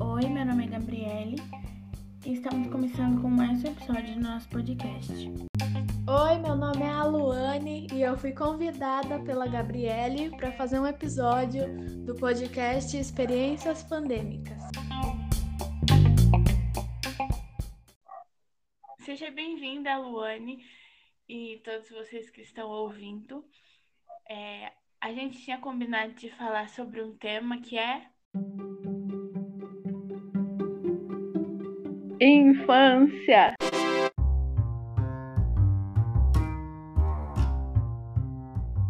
Oi, meu nome é Gabriele e estamos começando com mais um episódio do nosso podcast. Oi, meu nome é Aluane e eu fui convidada pela Gabriele para fazer um episódio do podcast Experiências Pandêmicas. Seja bem-vinda, Luane, e todos vocês que estão ouvindo. É, a gente tinha combinado de falar sobre um tema que é. Infância.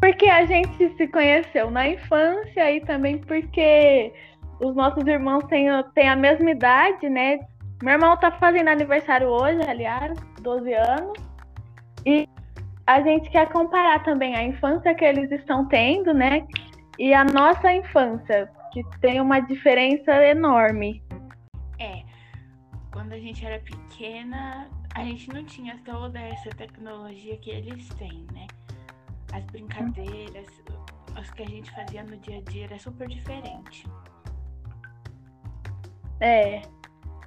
Porque a gente se conheceu na infância e também porque os nossos irmãos têm, têm a mesma idade, né? Meu irmão tá fazendo aniversário hoje, aliás, 12 anos. E a gente quer comparar também a infância que eles estão tendo, né? E a nossa infância, que tem uma diferença enorme. É, quando a gente era pequena, a gente não tinha toda essa tecnologia que eles têm, né? As brincadeiras, as que a gente fazia no dia a dia era super diferente. É.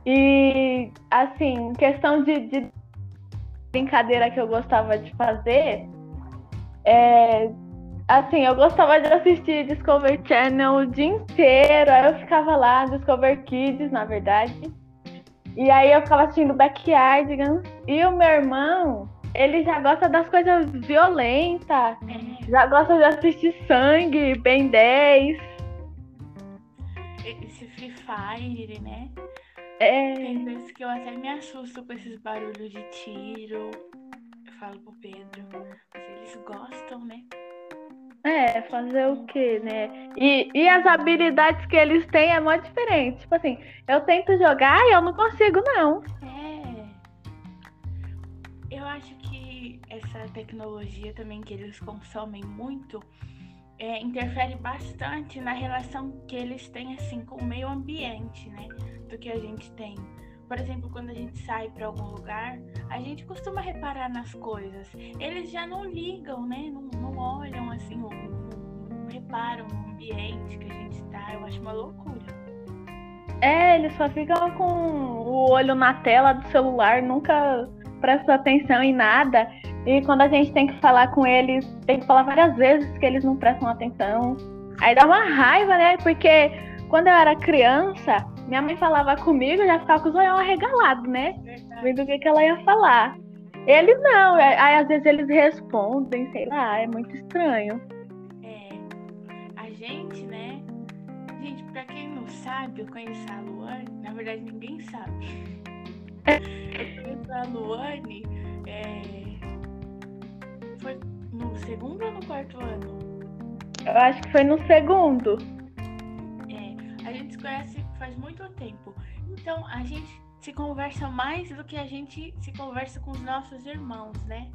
E, assim, questão de, de brincadeira que eu gostava de fazer, é, assim, eu gostava de assistir Discovery Channel o dia inteiro, aí eu ficava lá, Discover Kids, na verdade. E aí eu ficava assistindo Backyardigans. E o meu irmão, ele já gosta das coisas violentas, já gosta de assistir sangue, Ben 10. esse Free Fire, né? É, Tem vezes que eu até me assusto com esses barulhos de tiro. Eu falo pro Pedro, mas eles gostam, né? É, fazer o quê, né? E, e as habilidades que eles têm é muito diferente. Tipo assim, eu tento jogar e eu não consigo, não. É. Eu acho que essa tecnologia também que eles consomem muito é, interfere bastante na relação que eles têm assim com o meio ambiente, né? Do que a gente tem. Por exemplo, quando a gente sai para algum lugar, a gente costuma reparar nas coisas. Eles já não ligam, né? Não, não olham assim, não, reparam no ambiente que a gente tá. Eu acho uma loucura. É, eles só ficam com o olho na tela do celular, nunca prestam atenção em nada. E quando a gente tem que falar com eles, tem que falar várias vezes que eles não prestam atenção. Aí dá uma raiva, né? Porque quando eu era criança, minha mãe falava comigo, eu já ficava com os olhos arregalados, né? Vendo o que, que ela ia falar. Eles não, é- aí às vezes eles respondem, sei lá, é muito estranho. É, a gente, né? Gente, pra quem não sabe, eu conheço a Luane, na verdade ninguém sabe. Eu conheço a Luane, é, foi no segundo ou no quarto ano? Eu acho que foi no segundo. É, a gente se conhece faz muito tempo. Então a gente se conversa mais do que a gente se conversa com os nossos irmãos, né?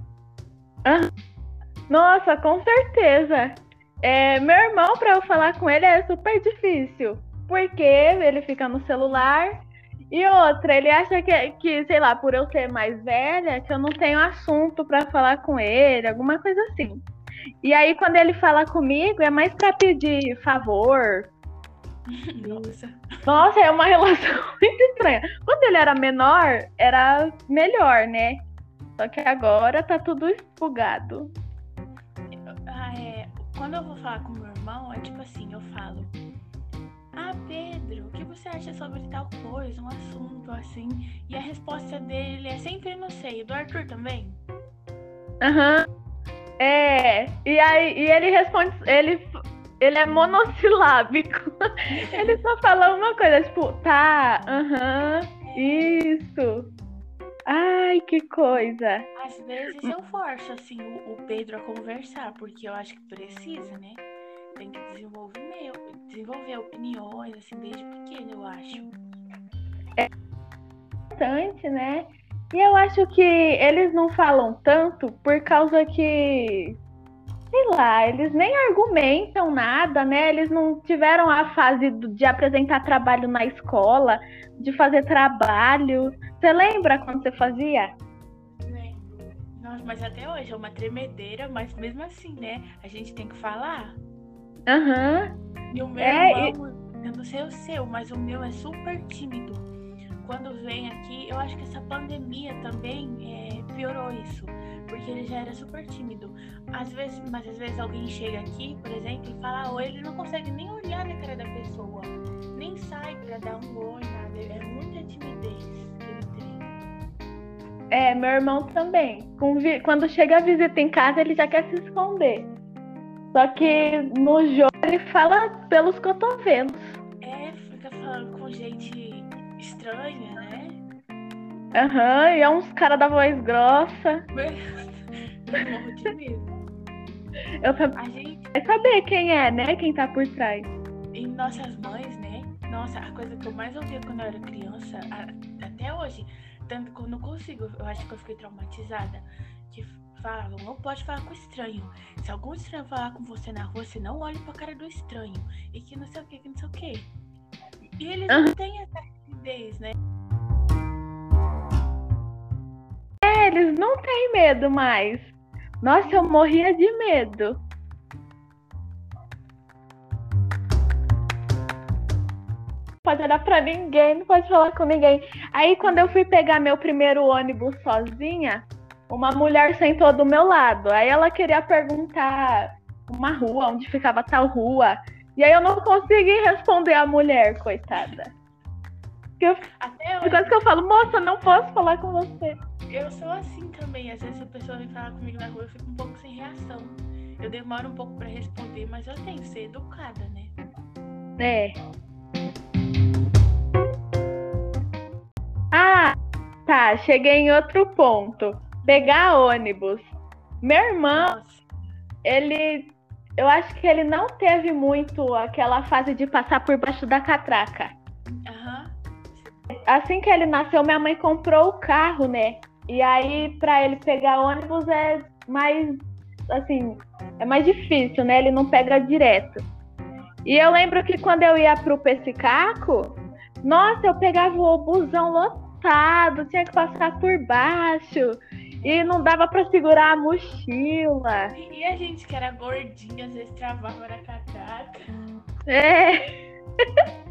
Nossa, com certeza. É, meu irmão, pra eu falar com ele, é super difícil. Porque ele fica no celular. E outra, ele acha que, que, sei lá, por eu ser mais velha, que eu não tenho assunto pra falar com ele, alguma coisa assim. E aí, quando ele fala comigo, é mais pra pedir favor. Nossa. Nossa, é uma relação muito estranha. Quando ele era menor, era melhor, né? Só que agora tá tudo bugado. Ah, é, quando eu vou falar com meu irmão, é tipo assim, eu falo. Ah, Pedro, o que você acha sobre tal coisa, um assunto assim? E a resposta dele é sempre não sei. Do Arthur também? Aham. É, e aí e ele responde, ele, ele é monossilábico. ele só fala uma coisa, tipo, tá, aham, isso. Ai, que coisa. Às vezes eu forço, assim, o, o Pedro a conversar, porque eu acho que precisa, né? Tem que desenvolver, meu, desenvolver opiniões, assim, desde pequeno, eu acho. Bastante, né? E eu acho que eles não falam tanto por causa que, sei lá, eles nem argumentam nada, né? Eles não tiveram a fase de apresentar trabalho na escola, de fazer trabalho. Você lembra quando você fazia? Nossa, mas até hoje é uma tremedeira, mas mesmo assim, né? A gente tem que falar. Aham. E o meu É, irmão, eu não sei o seu, mas o meu é super tímido. Quando vem aqui, eu acho que essa pandemia também é, piorou isso. Porque ele já era super tímido. Às vezes, mas às vezes alguém chega aqui, por exemplo, e fala oi, ele não consegue nem olhar na cara da pessoa. Nem sai pra dar um oi, nada. É muita timidez que ele tem. É, meu irmão também. Quando chega a visita em casa, ele já quer se esconder. Só que no jogo ele fala pelos cotovelos. É, fica falando com gente estranha, né? Aham, e é uns caras da voz grossa. Eu morro de medo. Eu também A gente quero saber quem é, né? Quem tá por trás. E nossas mães, né? Nossa, a coisa que eu mais ouvia quando eu era criança, até hoje, tanto que eu não consigo, eu acho que eu fiquei traumatizada, que falavam, não pode falar com estranho. Se algum estranho falar com você na rua, você não olhe pra cara do estranho. E que não sei o que, que não sei o que. E eles não têm essa timidez, né? É, eles não têm medo mais. Nossa, eu morria de medo. Pode olhar pra ninguém, não pode falar com ninguém. Aí quando eu fui pegar meu primeiro ônibus sozinha, uma mulher sentou do meu lado. Aí ela queria perguntar uma rua, onde ficava tal rua. E aí eu não consegui responder a mulher, coitada. Até Por hoje, causa que eu falo, moça, não posso falar com você. eu sou assim também. Às vezes a pessoa vem falar comigo na rua, eu fico um pouco sem reação. Eu demoro um pouco pra responder, mas eu tenho que ser educada, né? É. Ah, tá. Cheguei em outro ponto. Pegar ônibus. Meu irmão, Nossa. ele. Eu acho que ele não teve muito aquela fase de passar por baixo da catraca. Aham. Assim que ele nasceu, minha mãe comprou o carro, né? E aí, pra ele pegar ônibus é mais. Assim, é mais difícil, né? Ele não pega direto. E eu lembro que quando eu ia pro Pessicaco, nossa, eu pegava o busão lotado, tinha que passar por baixo. E não dava pra segurar a mochila. E a gente que era gordinha, às vezes travava na catraca. É.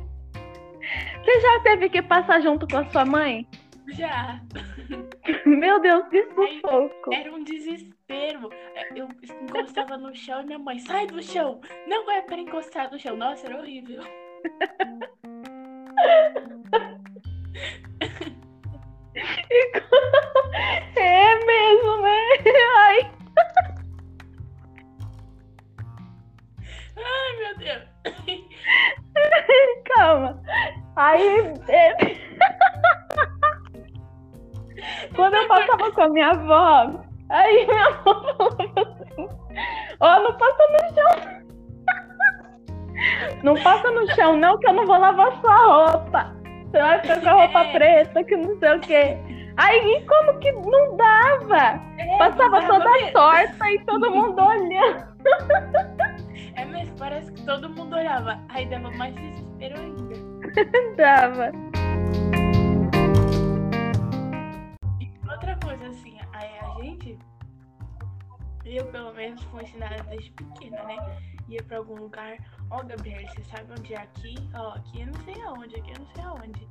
Você já teve que passar junto com a sua mãe? Já. Meu Deus, que sufoco. Era um desespero. Eu encostava no chão e minha mãe, sai do chão. Não é para encostar no chão. Nossa, era horrível. É mesmo, né? Ai, Ai, meu Deus. calma. Aí. é, Quando eu passava com a minha avó, aí minha avó falava assim: Ó, não passa no chão. Não passa no chão, não, que eu não vou lavar sua roupa. Você vai ficar com a roupa É. preta, que não sei o quê. Aí, como que não dava? É, Passava não dava toda mesmo. torta e todo mundo olhando. É mesmo, parece que todo mundo olhava. Aí dava mais desespero ainda. Dava. E outra coisa, assim, a, a gente, eu pelo menos fui ensinada desde pequena, né? Ia pra algum lugar, ó, Gabriel, você sabe onde é aqui? Ó, aqui eu não sei aonde, aqui eu não sei aonde.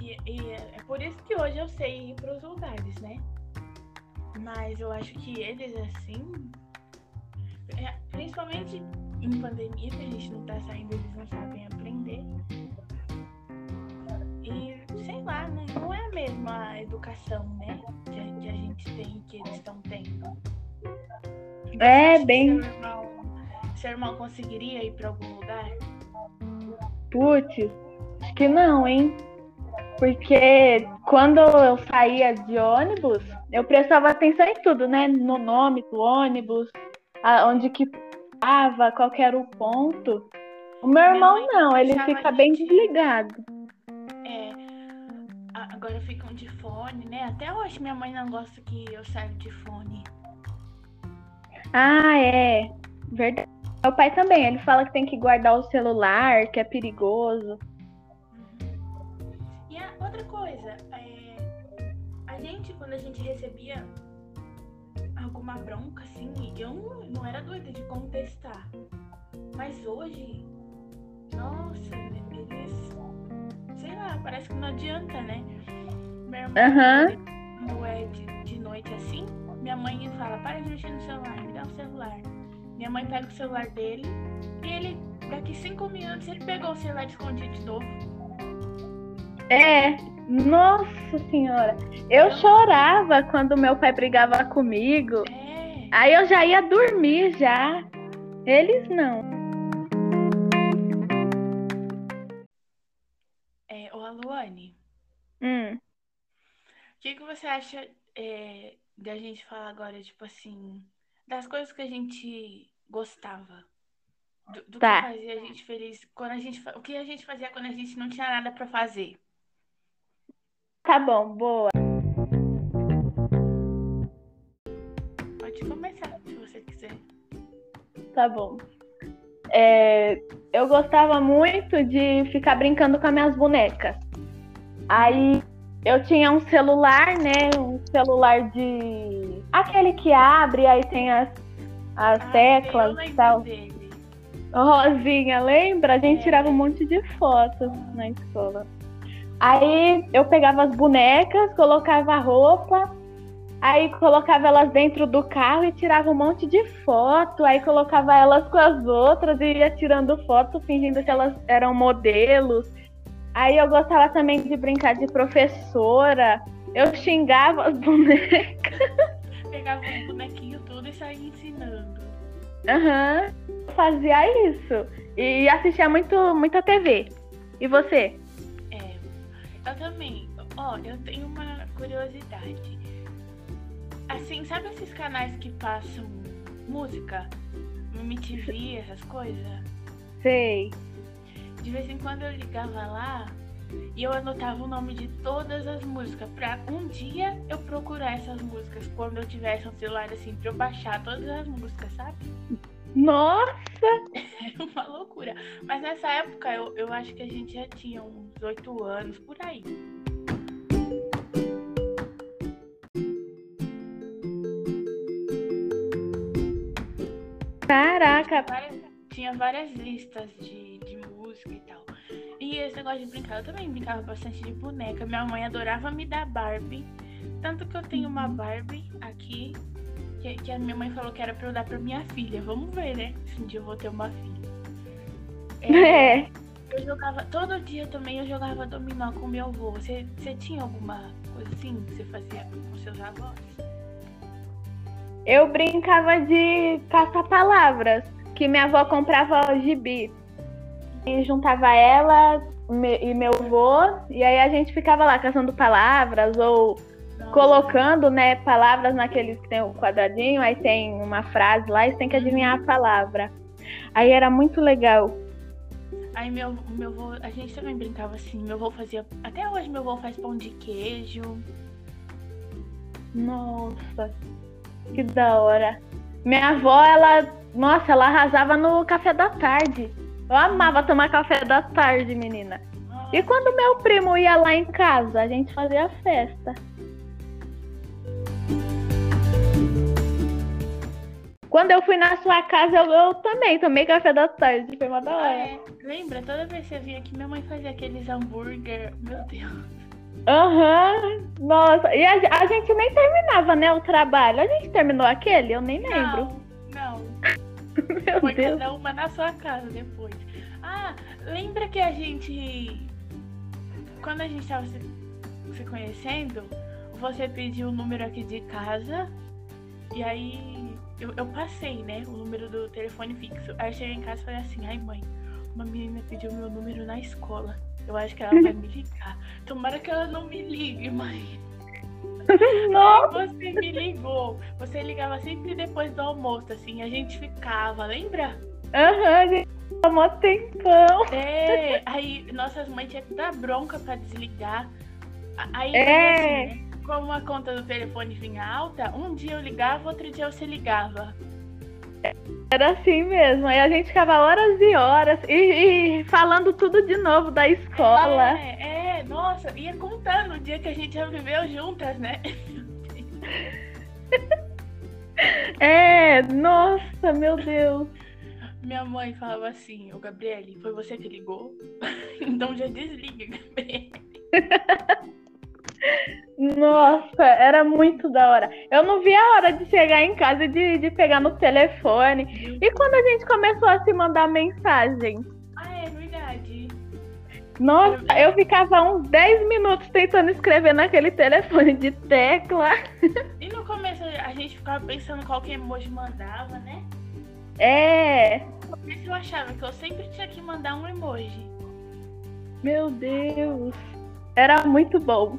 E, e é é por isso que hoje eu sei ir pros lugares, né? Mas eu acho que eles, assim, é, principalmente em pandemia, que a gente não tá saindo, eles não sabem aprender. E sei lá, não, não é a mesma educação, né? Que, a- que a gente tem, que eles estão tendo. É, bem- Seu irmão, seu irmão conseguiria ir pra algum lugar? Putz, acho que não, hein? Porque quando eu saía de ônibus, eu prestava atenção em tudo, né? No nome do ônibus, onde que estava, qual que era o ponto. O meu irmão não, ele fica bem gente- desligado. É, agora ficam de fone, né? Até hoje minha mãe não gosta que eu saia de fone. Ah, é. Verdade. Meu pai também, ele fala que tem que guardar o celular, que é perigoso. Uhum. E a outra coisa, é, a gente, quando a gente recebia alguma bronca, assim, eu não, era doida de contestar. Mas hoje, nossa, eles. Sei lá, parece que não adianta, né? Meu irmão, quando é de, de noite assim, minha mãe fala, para de mexer no celular, me dá o celular. Minha mãe pega o celular dele e ele, daqui cinco minutos, ele pegou o celular escondido de novo. É, nossa senhora. Eu chorava quando meu pai brigava comigo. É. Aí eu já ia dormir já. Eles não. É, ô Aluane, Hum. o que, que você acha é, da gente falar agora, tipo assim, das coisas que a gente gostava? Do, do Tá. que fazia a gente feliz quando a gente. O que a gente fazia quando a gente não tinha nada pra fazer? Tá bom, boa. Pode começar, se você quiser. Tá bom. É, eu gostava muito de ficar brincando com as minhas bonecas. Aí eu tinha um celular, né? Um celular de. Aquele que abre, aí tem as, as teclas e tal. dele. Rosinha, lembra? A gente É. tirava um monte de fotos na escola. Aí eu pegava as bonecas, colocava a roupa, aí colocava elas dentro do carro e tirava um monte de foto, aí colocava elas com as outras e ia tirando foto, fingindo que elas eram modelos. Aí eu gostava também de brincar de professora. Eu xingava as bonecas. Pegava um bonequinho tudo e saía ensinando. Aham. Fazia isso. E assistia muito, muita TV. E você? É, eu também. Ó, eu tenho uma curiosidade. Assim, sabe esses canais que passam música? MTV, essas coisas? Sei. De vez em quando eu ligava lá e eu anotava o nome de todas as músicas pra um dia eu procurar essas músicas quando eu tivesse um celular assim pra eu baixar todas as músicas, sabe? Nossa! É uma loucura. Mas nessa época eu, eu acho que a gente já tinha uns oito anos por aí. Caraca! Várias- tinha várias listas de, de música e tal. E esse negócio de brincar, eu também brincava bastante de boneca. Minha mãe adorava me dar Barbie. Tanto que eu tenho uma Barbie aqui, que, que a minha mãe falou que era pra eu dar pra minha filha. Vamos ver, né? Se um dia eu vou ter uma filha. É, É. eu jogava, todo dia também eu jogava dominó com meu avô. Você, você tinha alguma coisa assim que você fazia com seus avós? Eu brincava de caça-palavras, que minha avó comprava gibi. E juntava ela e meu avô, e aí a gente ficava lá caçando palavras ou colocando, né, palavras naqueles que tem o quadradinho, aí tem uma frase lá e você tem que adivinhar a palavra. Aí era muito legal. Aí meu, meu avô, a gente também brincava assim, meu avô fazia, até hoje meu avô faz pão de queijo. Nossa, que da hora. Minha avó, ela, nossa, ela arrasava no café da tarde. Eu amava tomar café da tarde, menina. E quando meu primo ia lá em casa, a gente fazia festa. Quando eu fui na sua casa, eu, eu também tomei café da tarde. Foi uma da Ah, hora. é. Lembra? Toda vez que você vinha aqui, minha mãe fazia aqueles hambúrguer. Meu Deus. Aham, nossa. E a, a gente nem terminava, né, o trabalho. A gente terminou aquele? Eu nem lembro. Não. Meu Foi Deus. cada uma na sua casa depois. Ah, lembra que a gente. Quando a gente tava se, se conhecendo, você pediu o número aqui de casa. E aí eu, eu passei, né? O número do telefone fixo. Aí eu cheguei em casa e falei assim, ai mãe, uma menina pediu meu número na escola. Eu acho que ela vai me ligar. Tomara que ela não me ligue, mãe. Nossa, Você me ligou. Você ligava sempre depois do almoço, assim, a gente ficava, lembra? aham, a gente tomou tempão. É, aí nossas mães tinham que dar bronca pra desligar. Aí, É. assim, né? Como a conta do telefone vinha alta, um dia eu ligava, outro dia você ligava. Era assim mesmo. Aí a gente ficava horas e horas e, e falando tudo de novo da escola. É, é, nossa, ia contando o dia que a gente já viveu juntas, né? É, nossa, meu Deus. Minha mãe falava assim, o Gabriele, foi você que ligou? então já desliga, Gabriele. Nossa, era muito da hora. Eu não vi a hora de chegar em casa e de, de pegar no telefone. E quando a gente começou a se mandar mensagem? Nossa, eu ficava uns 10 minutos tentando escrever naquele telefone de tecla. E no começo a gente ficava pensando qual que emoji mandava, né? É. No começo eu achava que eu sempre tinha que mandar um emoji. Meu Deus. Era muito bom.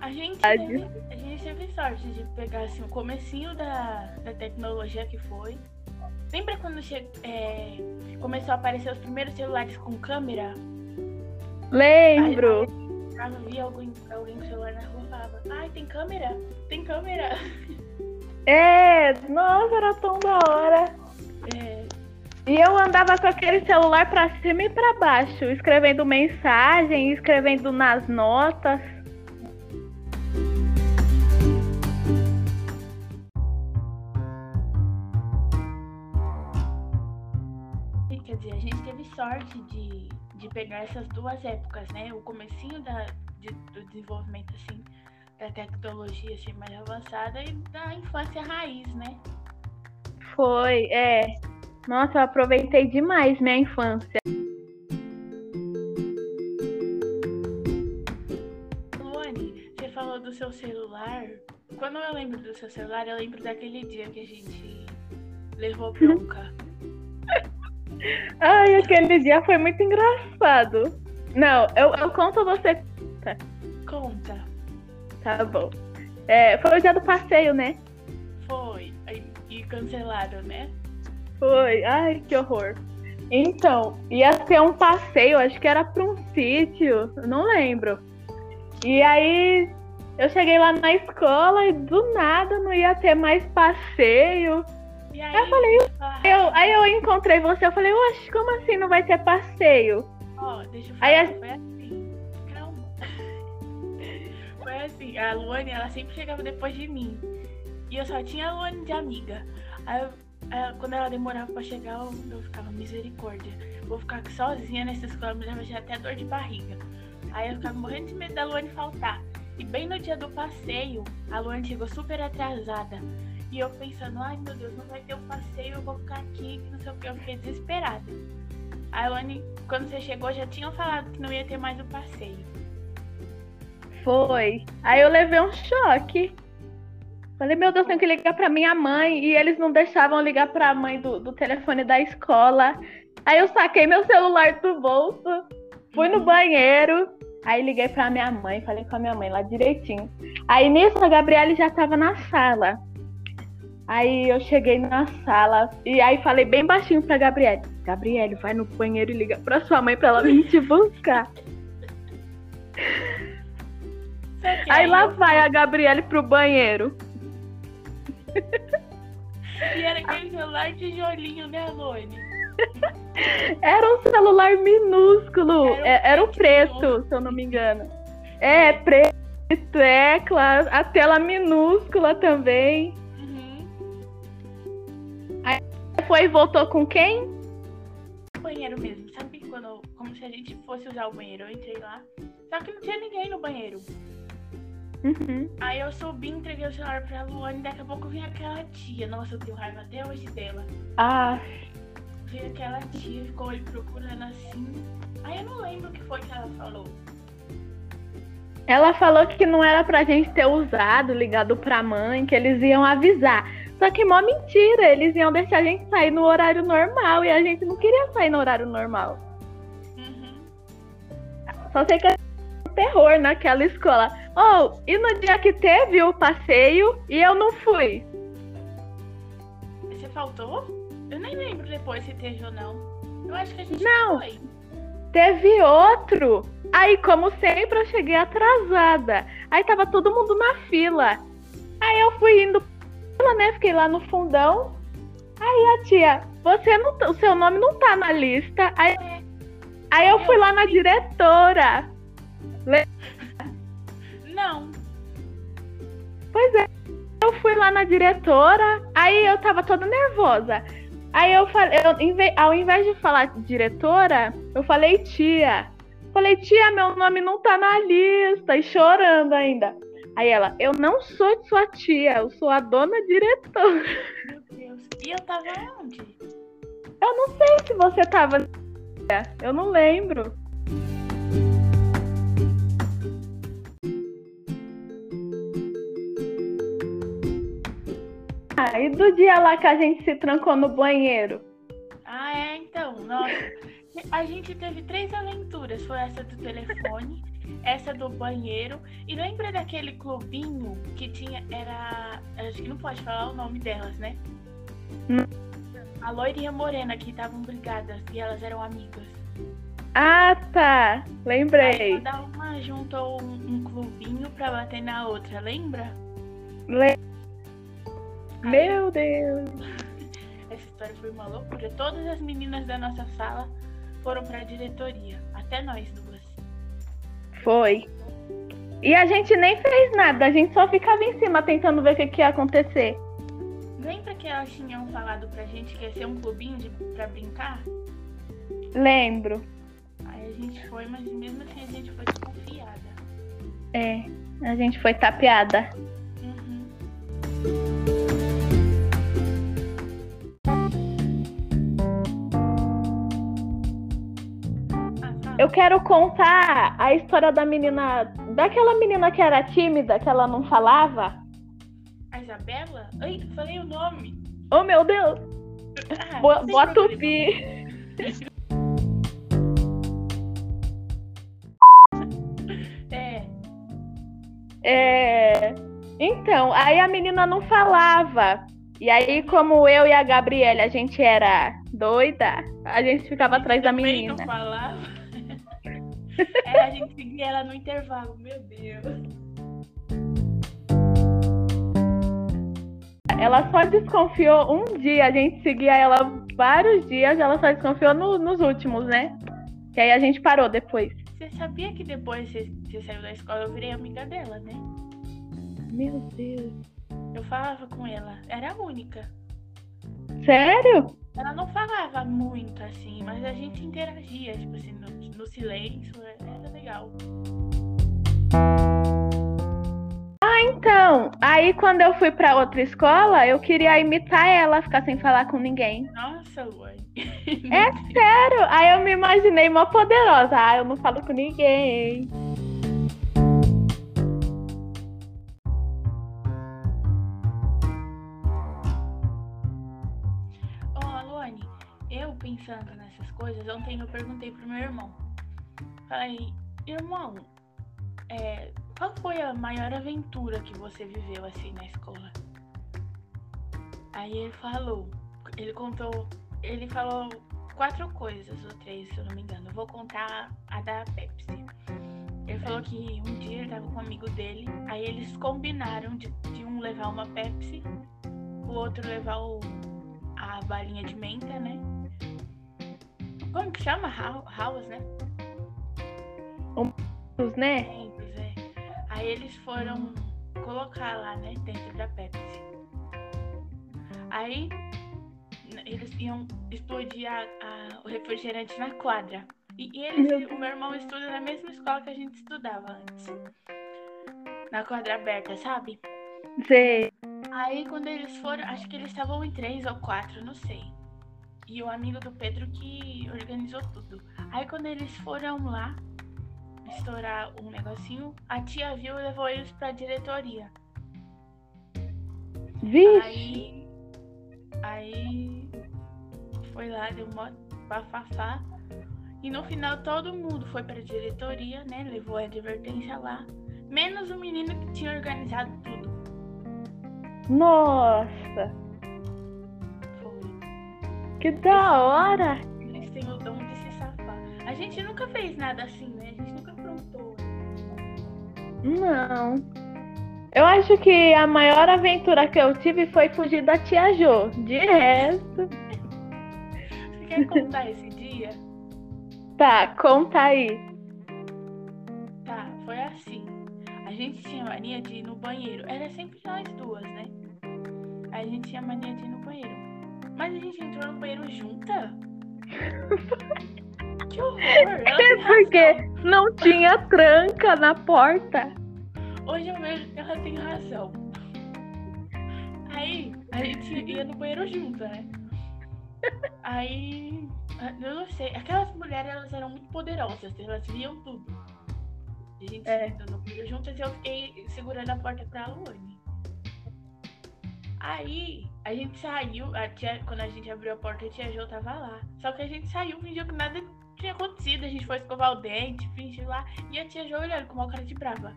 A gente, teve, a gente teve sorte de pegar assim, o comecinho da, da tecnologia que foi. Lembra quando che, é, começou a aparecer os primeiros celulares com câmera? Lembro. Aí, eu via alguém, alguém com celular na rua falava, ai, tem câmera? Tem câmera? É, nossa, era tão da hora. É. E eu andava com aquele celular pra cima e pra baixo, escrevendo mensagem, escrevendo nas notas. Quer dizer, a gente teve sorte de, de pegar essas duas épocas, né? O comecinho da, de, do desenvolvimento, assim, da tecnologia assim, mais avançada e da infância raiz, né? Foi, é. Nossa, eu aproveitei demais minha infância. Luane, você falou do seu celular. Quando eu lembro do seu celular, eu lembro daquele dia que a gente levou bronca. Ai, aquele dia foi muito engraçado. Não, eu, eu conto você. Conta. Tá bom. É, foi o dia do passeio, né? Foi. E cancelaram, né? Foi. Ai, que horror. Então, ia ser um passeio, acho que era para um sítio, não lembro. E aí eu cheguei lá na escola e do nada não ia ter mais passeio. E aí, eu falei, eu, aí eu encontrei você, eu falei, oxe, como assim não vai ter passeio? Ó, deixa eu Aí falar, a- foi assim. Calma. Foi assim, a Luane, ela sempre chegava depois de mim. E eu só tinha a Luane de amiga. Aí, eu- aí quando ela demorava pra chegar, eu, eu ficava, misericórdia. Vou ficar aqui sozinha nessa escola, me dava já até dor de barriga. Aí eu ficava morrendo de medo da Luane faltar. E bem no dia do passeio, a Luane chegou super atrasada. E eu pensando, ai meu Deus, não vai ter o passeio, eu vou ficar aqui, que não sei o que, eu fiquei desesperada. A Luane, quando você chegou, já tinham falado que não ia ter mais o passeio. Foi. Aí eu levei um choque. Falei, meu Deus, tenho que ligar pra minha mãe. E eles não deixavam ligar pra mãe do, do telefone da escola. Aí eu saquei meu celular do bolso, fui no banheiro. Aí liguei pra minha mãe, falei com a minha mãe lá direitinho. Aí nisso a Gabriele já tava na sala. Aí eu cheguei na sala e aí falei bem baixinho pra Gabriele. Gabriele, vai no banheiro e liga pra sua mãe pra ela vir te buscar. Aí lá vai a Gabriele pro banheiro. E era aquele celular tijolinho, né, Luane? Era um celular minúsculo. Era um É- Era o preto se eu não me engano. É, preto, tecla, a tela minúscula também. Foi e voltou com quem? Banheiro mesmo, sabe quando. Como se a gente fosse usar o banheiro. Eu entrei lá. Só que não tinha ninguém no banheiro. Uhum. Aí eu subi, entreguei o celular pra Luane, daqui a pouco vinha aquela tia. Nossa, eu tenho raiva até hoje dela. Ah, Veio aquela tia, ficou ele procurando assim. Aí eu não lembro o que foi que ela falou. ela falou que não era pra gente ter usado, ligado pra mãe, que eles iam avisar. Só que mó mentira, eles iam deixar a gente sair no horário normal e a gente não queria sair no horário normal. Uhum. Só sei que é um terror naquela escola. Oh, e no dia que teve o passeio e eu não fui. Você faltou? Eu nem lembro depois se teve ou não. Eu acho que a gente Não. foi. Teve outro. Aí, como sempre, eu cheguei atrasada. Aí tava todo mundo na fila. Aí eu fui indo fila, né? Fiquei lá no fundão. Aí a tia, você não, tá- o seu nome não tá na lista. Aí, aí eu fui lá na diretora. Não. Pois é. Eu fui lá na diretora, aí eu tava toda nervosa. Aí eu falei, eu, ao invés de falar diretora, eu falei tia. Falei, tia, meu nome não tá na lista, e chorando ainda. Aí ela, eu não sou sua tia, eu sou a dona diretora. Meu Deus. E eu tava onde? Eu não sei se você tava. Eu não lembro. Ah, e do dia lá que a gente se trancou no banheiro? Ah, é, então. Nossa. A gente teve três aventuras. Foi essa do telefone, essa do banheiro. E lembra daquele clubinho que tinha. Era. Acho que não pode falar o nome delas, né? Não. A loira e a morena que estavam brigadas e elas eram amigas. Ah, tá. Lembrei. Aí cada uma juntou um, um clubinho pra bater na outra, lembra? Le... Meu Deus. Essa história foi uma loucura. Todas as meninas da nossa sala foram pra diretoria. Até nós duas. Foi. E a gente nem fez nada, a gente só ficava em cima tentando ver o que, que ia acontecer. Lembra que elas tinham falado pra gente que ia ser um clubinho de, pra brincar? Lembro. Aí a gente foi, mas mesmo assim a gente foi desconfiada. É, a gente foi tapeada. Uhum. Eu quero contar a história da menina. Daquela menina que era tímida, que ela não falava. A Isabela? Ai, falei o nome. Oh meu Deus! Ah, boa problema. tupi! É, É. Então, aí a menina não falava. E aí, como eu e a Gabriela, a gente era doida, a gente ficava atrás da menina. não falava. É, a gente seguia ela no intervalo, meu Deus. Ela só desconfiou um dia, a gente seguia ela vários dias, ela só desconfiou no- nos últimos, né? Que aí a gente parou depois. Você sabia que depois que você saiu da escola eu virei amiga dela, né? Meu Deus. Eu falava com ela, era a única. Sério? Ela não falava muito assim, mas a gente interagia, tipo assim, no, no silêncio, era legal. Então, aí quando eu fui pra outra escola, eu queria imitar ela, ficar sem falar com ninguém. Nossa, Luane. É sério? Aí eu me imaginei uma poderosa. Ah, eu não falo com ninguém. Coisas, ontem eu perguntei pro meu irmão. Falei, irmão, é, qual foi a maior aventura que você viveu assim na escola? Aí ele falou, ele contou, ele falou quatro coisas ou três, se eu não me engano. Eu vou contar a da Pepsi. Ele falou que um dia ele tava com um amigo dele, aí eles combinaram de, de um levar uma Pepsi, o outro levar o, a balinha de menta, né? Como que chama? House, né? Né? Mentos, é. Aí eles foram colocar lá, né, dentro da Pepsi. Aí eles iam explodir a- a- o refrigerante na quadra. E, e eles, Meu o meu irmão estuda na mesma escola que a gente estudava antes. Na quadra aberta, sabe? Sei. Aí quando eles foram, acho que eles estavam em três ou quatro, não sei. E o amigo do Pedro que organizou tudo. Aí quando eles foram lá estourar um negocinho, a tia viu e levou eles pra diretoria. Vixe. Aí. Aí. Foi lá, deu uma bafafá. E no final todo mundo foi pra diretoria, né? Levou a advertência lá. Menos o menino que tinha organizado tudo. Nossa. Que da hora. Eles têm o dom de se safar. A gente nunca fez nada assim, né? A gente nunca aprontou. Não. Eu acho que a maior aventura que eu tive foi fugir da tia Jo. De resto. Você quer contar esse dia? Tá, conta aí. Tá, foi assim. A gente tinha mania de ir no banheiro. Era sempre nós duas, né? A gente tinha mania de ir no. Mas a gente entrou no banheiro junta? que horror! É porque não tinha tranca na porta. Hoje eu vejo que ela tem razão. Aí, a gente ia no banheiro junto, né? Aí, eu não sei, aquelas mulheres elas eram muito poderosas, elas viam tudo. A gente É. entrou no banheiro juntas e eu fiquei segurando a porta pra Luane. Aí, a gente saiu, a tia, quando a gente abriu a porta, a tia Jo tava lá. Só que a gente saiu, fingiu que nada tinha acontecido, a gente foi escovar o dente, fingiu lá, e a tia Jo olhando com uma cara de brava.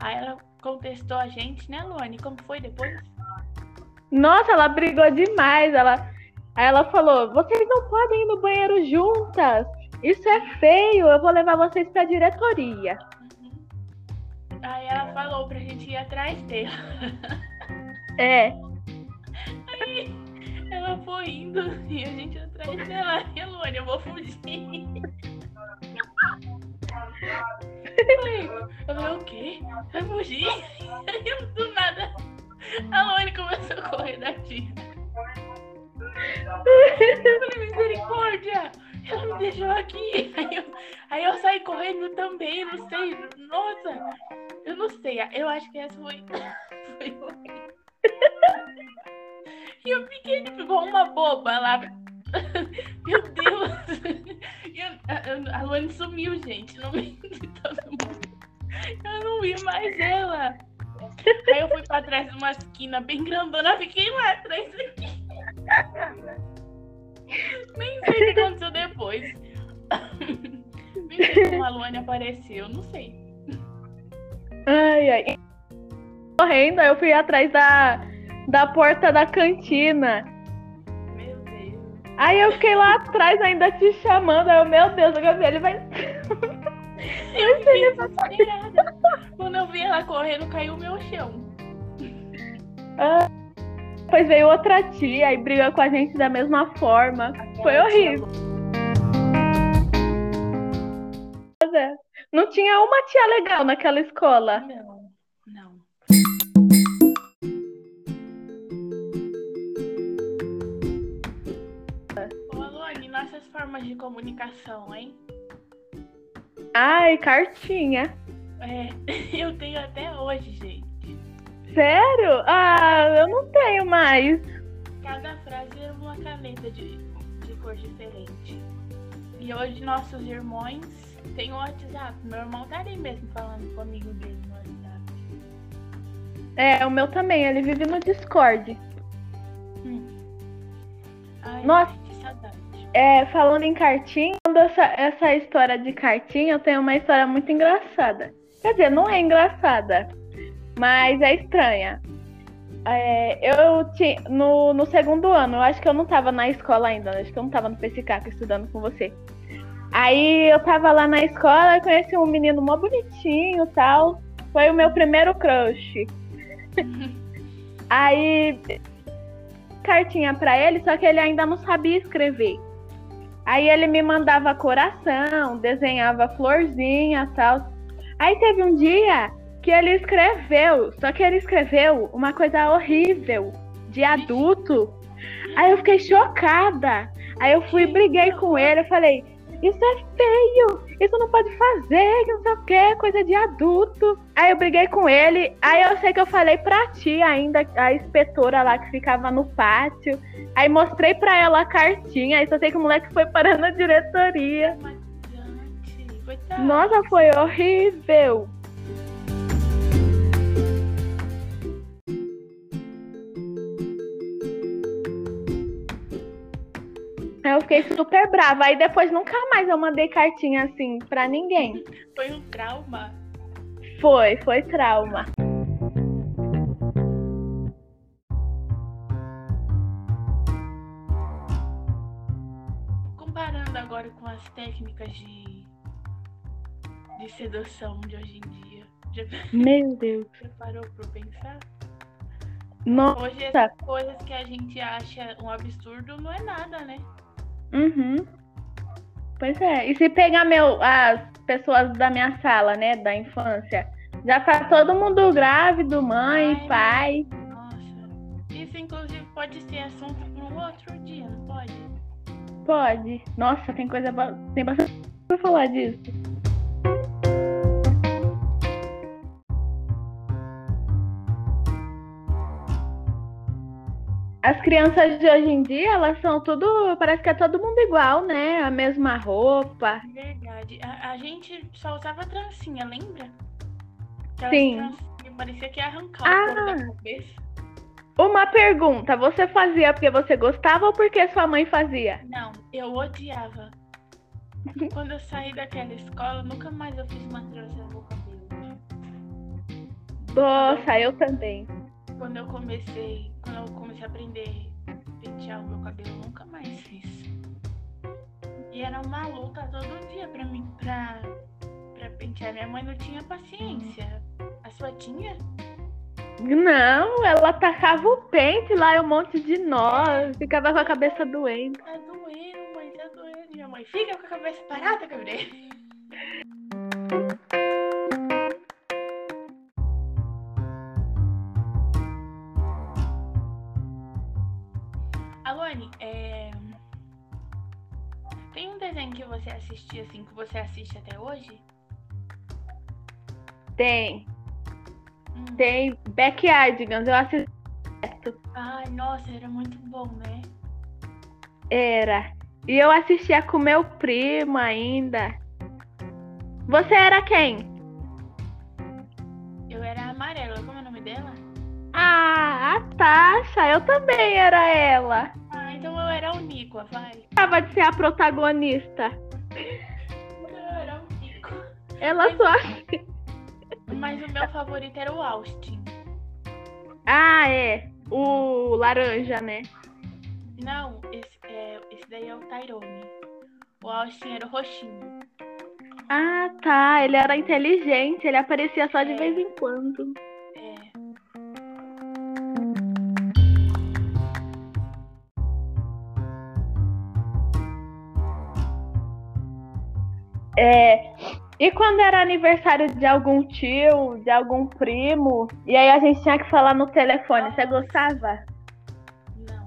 Aí ela contestou a gente, né, Luane? Como foi depois? Nossa, ela brigou demais. Ela... Aí ela falou: vocês não podem ir no banheiro juntas. Isso é feio. Eu vou levar vocês pra diretoria. Uhum. Aí ela falou pra gente ir atrás dela. É. Ela foi indo e a gente atrás dela. E a Luane, eu vou fugir. Eu falei, o quê? Vai fugir? Aí eu, do nada, a começou a correr da tia. Eu falei, misericórdia! Ela me deixou aqui. Aí eu, aí eu saí correndo também, não sei. Nossa, eu não sei. Eu acho que essa foi. foi. E eu fiquei tipo igual uma boba lá. Meu Deus! Eu- a, a- Luane sumiu, gente. Todo mundo. Eu não vi mais ela. Aí eu fui pra trás de uma esquina bem grandona, fiquei lá atrás. Nem sei o que aconteceu depois. Nem sei como a Luane apareceu, não sei. Ai, ai. Correndo, aí eu fui atrás da, da porta da cantina. Meu Deus. Aí eu fiquei lá atrás ainda te chamando. Aí eu, meu Deus, a Gabriele vai. Eu fiquei desesperada. Quando eu vi ela correndo, caiu o meu chão. Depois veio outra tia e brigou com a gente da mesma forma. Foi horrível. Não tinha uma tia legal naquela escola. Não. Formas de comunicação, hein? Ai, cartinha. É, eu tenho até hoje, gente. Sério? Ah, eu não tenho mais. Cada frase era uma caneta de, de cor diferente. E hoje nossos irmãos têm o WhatsApp. Meu irmão tá ali mesmo falando comigo dele no WhatsApp. É, o meu também, ele vive no Discord. Ai, Nossa. É, falando em cartinha, essa, essa história de cartinha, eu tenho uma história muito engraçada. Quer dizer, não é engraçada, mas é estranha. É, eu tinha no, no segundo ano, eu acho que eu não tava na escola ainda, acho que eu não tava no PSCAC estudando com você. Aí eu tava lá na escola conheci um menino mó bonitinho tal. Foi o meu primeiro crush. Aí cartinha pra ele, só que ele ainda não sabia escrever. Aí ele me mandava coração, desenhava florzinha e tal. Aí teve um dia que ele escreveu, só que ele escreveu uma coisa horrível de adulto. Aí eu fiquei chocada. Aí eu fui e briguei com ele, eu falei: "Isso é feio, isso não pode fazer, que não sei o que, coisa de adulto". Aí eu briguei com ele, aí eu sei que eu falei pra tia ainda, a inspetora lá que ficava no pátio. Aí mostrei pra ela a cartinha, aí só sei que o moleque foi parar na diretoria. Nossa, foi horrível. Eu fiquei super brava. Aí depois nunca mais eu mandei cartinha assim pra ninguém. Foi um trauma. Foi, foi trauma. Comparando agora com as técnicas de, de sedução de hoje em dia. Já, Meu Deus. já parou pra pensar? Nossa. Hoje essas coisas que a gente acha um absurdo não é nada, né? Uhum. Pois é. E se pegar meu, as pessoas da minha sala, né, da infância, já tá todo mundo grávido, mãe, Ai, pai. Nossa. Isso inclusive pode ser assunto para um outro dia, não pode? Pode. Nossa, tem coisa. Tem bastante pra falar disso. As crianças de hoje em dia, elas são tudo. Parece que é todo mundo igual, né? A mesma roupa. Verdade. A, a gente só usava trancinha, lembra? Aquelas Sim. parecia que ia arrancar Ah. o cabeça. Uma pergunta: você fazia porque você gostava ou porque sua mãe fazia? Não, eu odiava. Quando eu saí daquela escola, nunca mais eu fiz uma trança no cabelo. Nossa, eu também. Quando eu comecei, quando eu comecei a aprender a pentear o meu cabelo, eu nunca mais fiz. E era uma luta todo dia pra mim, pra, pra pentear. Minha mãe não tinha paciência. A sua tinha? Não, ela tacava o pente lá um monte de nós. Ficava com a cabeça doendo. Tá doendo, mãe, tá doendo. Minha mãe, fica com a cabeça parada, Gabriel. Assim, que você assiste até hoje? Tem, Hum. tem Backyardigans, eu assisti. Ai, nossa, era muito bom, né? Era. E eu assistia com meu primo ainda. Você era quem? Eu era amarela, como é o nome dela? Ah, a Tasha, eu também era ela. Ah, então eu era o Nico, vai. Tava de ser a protagonista. Era o Nico. Ela só. Mas o meu favorito era o Austin. Ah, é. O laranja, né? Não, esse, é, esse daí é o Tyrone. O Austin era o roxinho. Ah, tá. Ele era inteligente. Ele aparecia só de É. vez em quando. É. E quando era aniversário de algum tio, de algum primo, e aí a gente tinha que falar no telefone, você gostava? Não.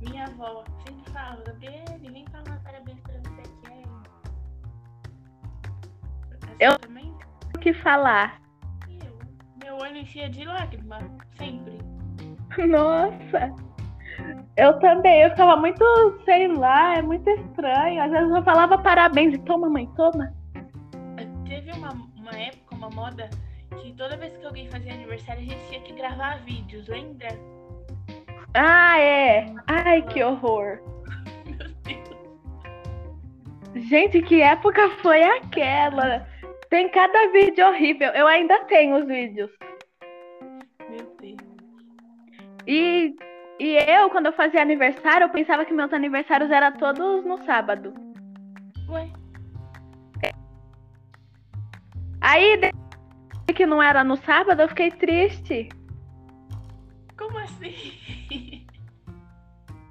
Minha avó sempre falava, Gabriele, vem falar parabéns pra você que é. A Eu- também? O que falar? Eu. Meu olho enchia de lágrima, sempre. Nossa. Eu também, eu ficava muito, sei lá, é muito estranho. Às vezes eu falava parabéns e toma, mãe, toma. Teve uma, uma época, uma moda, que toda vez que alguém fazia aniversário, a gente tinha que gravar vídeos, lembra? Ah, é. Ai, que horror. Meu Deus. Gente, que época foi aquela? Tem cada vídeo horrível. Eu ainda tenho os vídeos. Meu Deus. E, e eu, quando eu fazia aniversário, eu pensava que meus aniversários eram todos no sábado. Ué, Aí, que não era no sábado, eu fiquei triste. como assim?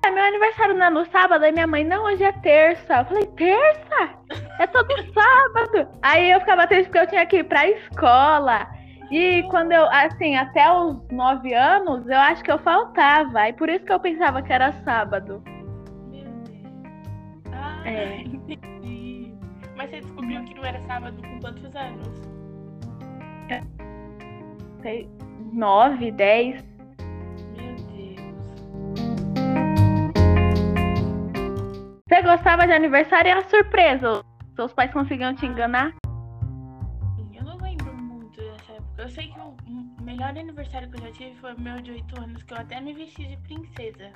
É, meu aniversário não é no sábado, aí minha mãe, não, hoje é terça. Eu falei, terça? É todo sábado. Aí eu ficava triste porque eu tinha que ir pra escola. E quando eu, assim, até os nove anos, eu acho que eu faltava. E por isso que eu pensava que era sábado. Meu Deus. Ah, É. entendi. Mas você descobriu que não era sábado com quantos anos? Sei, Nove, dez. Meu Deus. Você gostava de aniversário e era surpresa. Seus pais conseguiam te enganar? Eu sei que o melhor aniversário que eu já tive foi o meu de 8 anos, que eu até me vesti de princesa.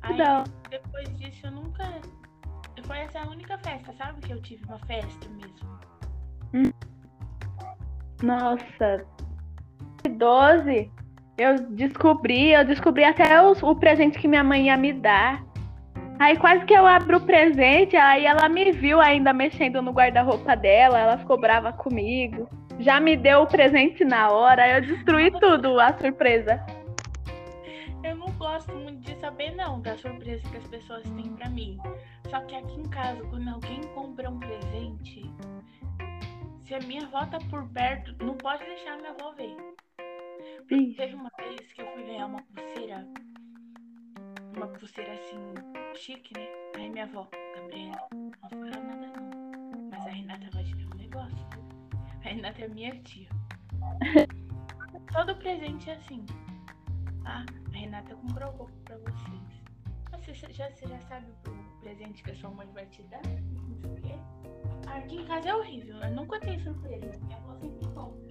Aí, Não. depois disso, eu nunca. Foi essa a única festa, sabe? Que eu tive uma festa mesmo. Nossa. 12, eu descobri, eu descobri até os- o presente que minha mãe ia me dar. Aí quase que eu abro o presente, aí ela me viu ainda mexendo no guarda-roupa dela, ela ficou brava comigo. Já me deu o presente na hora, eu destruí tudo, a surpresa. Eu não gosto muito de saber, não, da surpresa que as pessoas têm pra mim. Só que aqui em casa, quando alguém compra um presente, se a minha avó tá por perto, não pode deixar a minha avó ver. Teve uma vez que eu fui ganhar uma pulseira uma pulseira assim, chique, né? Aí minha avó, Gabriela, não fala nada não. Mas a Renata vai te dar um negócio. Renata é minha tia. Todo presente é assim. Ah, a Renata comprou roupa pra vocês. Você já, você já sabe o presente que a sua mãe vai te dar? Não sei o quê. Aqui em casa é horrível. Eu nunca tenho surpresa. Minha avó sempre compra.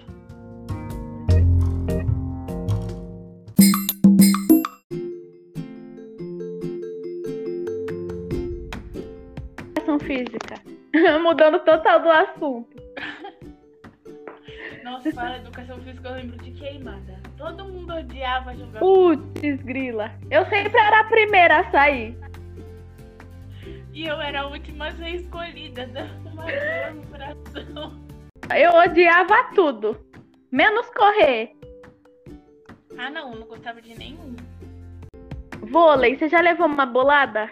Física. Mudando total do assunto. Fala educação física, eu lembro de queimada. Todo mundo odiava jogar. Putz, grila. Eu sempre era a primeira a sair. E eu era a última a ser escolhida. Uma dor no coração. Eu odiava tudo. Menos correr. Ah, não, não gostava de nenhum. Vôlei, você já levou uma bolada?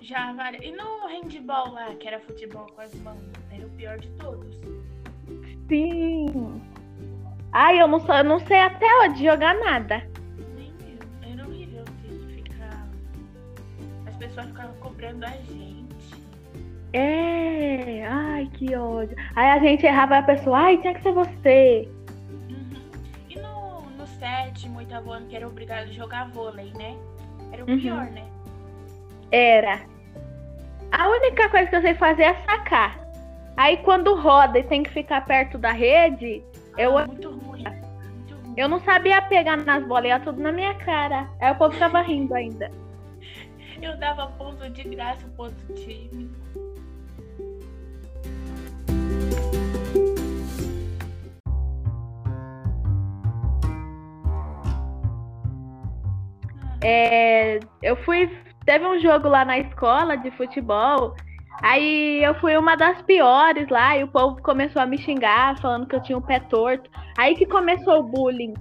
Já várias. E no handball lá, que era futebol com as mãos? Era o pior de todos. Sim. Ai, eu não, sou, eu não sei até hoje jogar nada. Nem eu. Era horrível ficar. As pessoas ficavam cobrando a gente. É, ai, que ódio. Aí a gente errava e a pessoa, ai, tinha que ser você. Uhum. E no, no sétimo, oitavo ano, que era obrigado a jogar vôlei, né? Era o Uhum. pior, né? Era. A única coisa que eu sei fazer é sacar. Aí quando roda e tem que ficar perto da rede, eu, muito ruim. Muito ruim. eu não sabia pegar nas bolas, ia tudo na minha cara. Aí o povo ficava rindo ainda. Eu dava ponto de graça pro outro time. É, eu fui. Teve um jogo lá na escola de futebol. Aí eu fui uma das piores lá e o povo começou a me xingar, falando que eu tinha um pé torto. Aí que começou o bullying.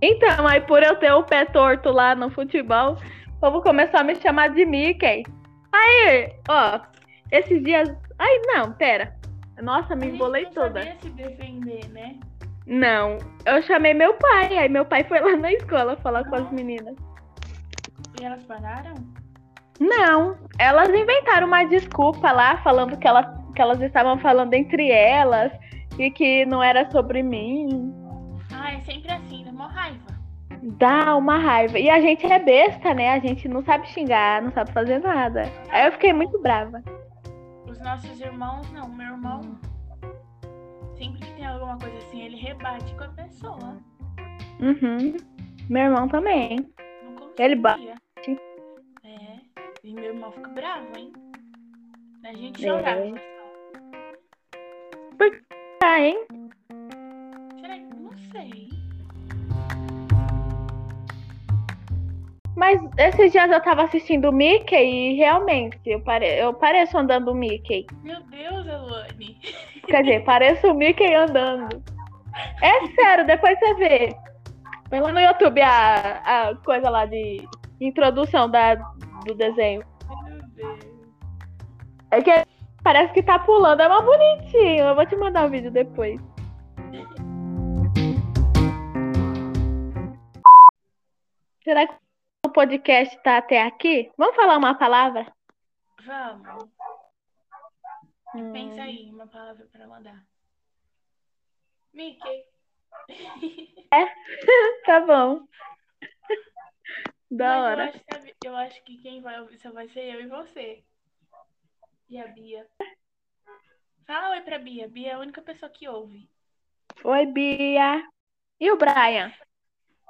Então, aí por eu ter o pé torto lá no futebol, o povo começou a me chamar de Mickey. Aí, ó, esses dias. Ai, não, pera. Nossa, me embolei não toda. sabia se defender, né? Não, eu chamei meu pai, aí meu pai foi lá na escola falar com as meninas. E elas pararam? Não, elas inventaram uma desculpa lá, falando que elas, que elas estavam falando entre elas e que não era sobre mim. Ah, é sempre assim, dá mó raiva. Dá uma raiva. E a gente é besta, né? A gente não sabe xingar, não sabe fazer nada. Aí eu fiquei muito brava. Os nossos irmãos, não. Meu irmão, sempre que tem alguma coisa assim, ele rebate com a pessoa. Uhum. Meu irmão também. Ele bate. É. E meu irmão fica bravo, hein? A gente É. chorava. Tá, hein? Será que. Não sei. Mas esses dias eu tava assistindo o Mickey e realmente eu, pare... eu pareço andando o Mickey. Meu Deus, Elane. Quer dizer, parece o Mickey andando. É sério, depois você vê. Lá no YouTube a, a coisa lá de introdução da, do desenho. É que parece que tá pulando, é mais bonitinho. Eu vou te mandar o vídeo depois. Será que o podcast tá até aqui? Vamos falar uma palavra? Vamos. Hum, Pensa aí, uma palavra pra mandar. Mickey. Tá bom. Da Mas hora. Eu acho, que, eu acho que quem vai ouvir só vai ser eu e você. E a Bia. Fala oi pra Bia. Bia é a única pessoa que ouve. Oi, Bia. E o Brian?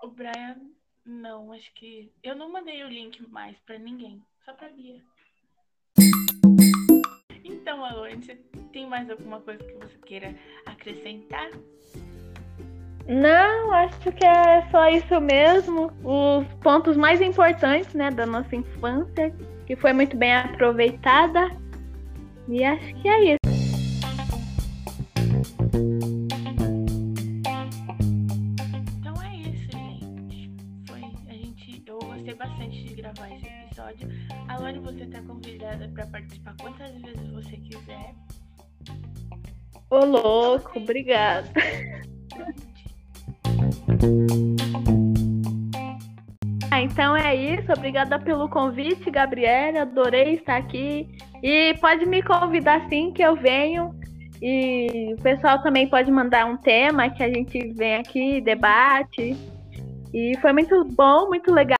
O Brian, não, acho que. Eu não mandei o link mais pra ninguém. Só pra Bia. Então, Alone, você tem mais alguma coisa que você queira acrescentar? Não, acho que é só isso mesmo. Os pontos mais importantes, né, da nossa infância, que foi muito bem aproveitada. E acho que é isso. Então é isso, gente. Foi, a gente, eu gostei bastante de gravar esse episódio. Alane, você tá convidada pra participar quantas vezes você quiser. Ô, louco, obrigada. Ah, então é isso. Obrigada pelo convite, Gabriela. Adorei estar aqui. E pode me convidar sim que eu venho. E o pessoal também pode mandar um tema que a gente vem aqui, debate. E foi muito bom, muito legal.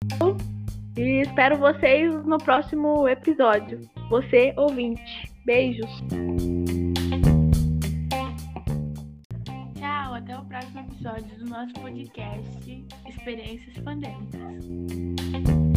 E espero vocês no próximo episódio. Você, ouvinte. Beijos. O próximo episódio do nosso podcast Experiências Pandêmicas.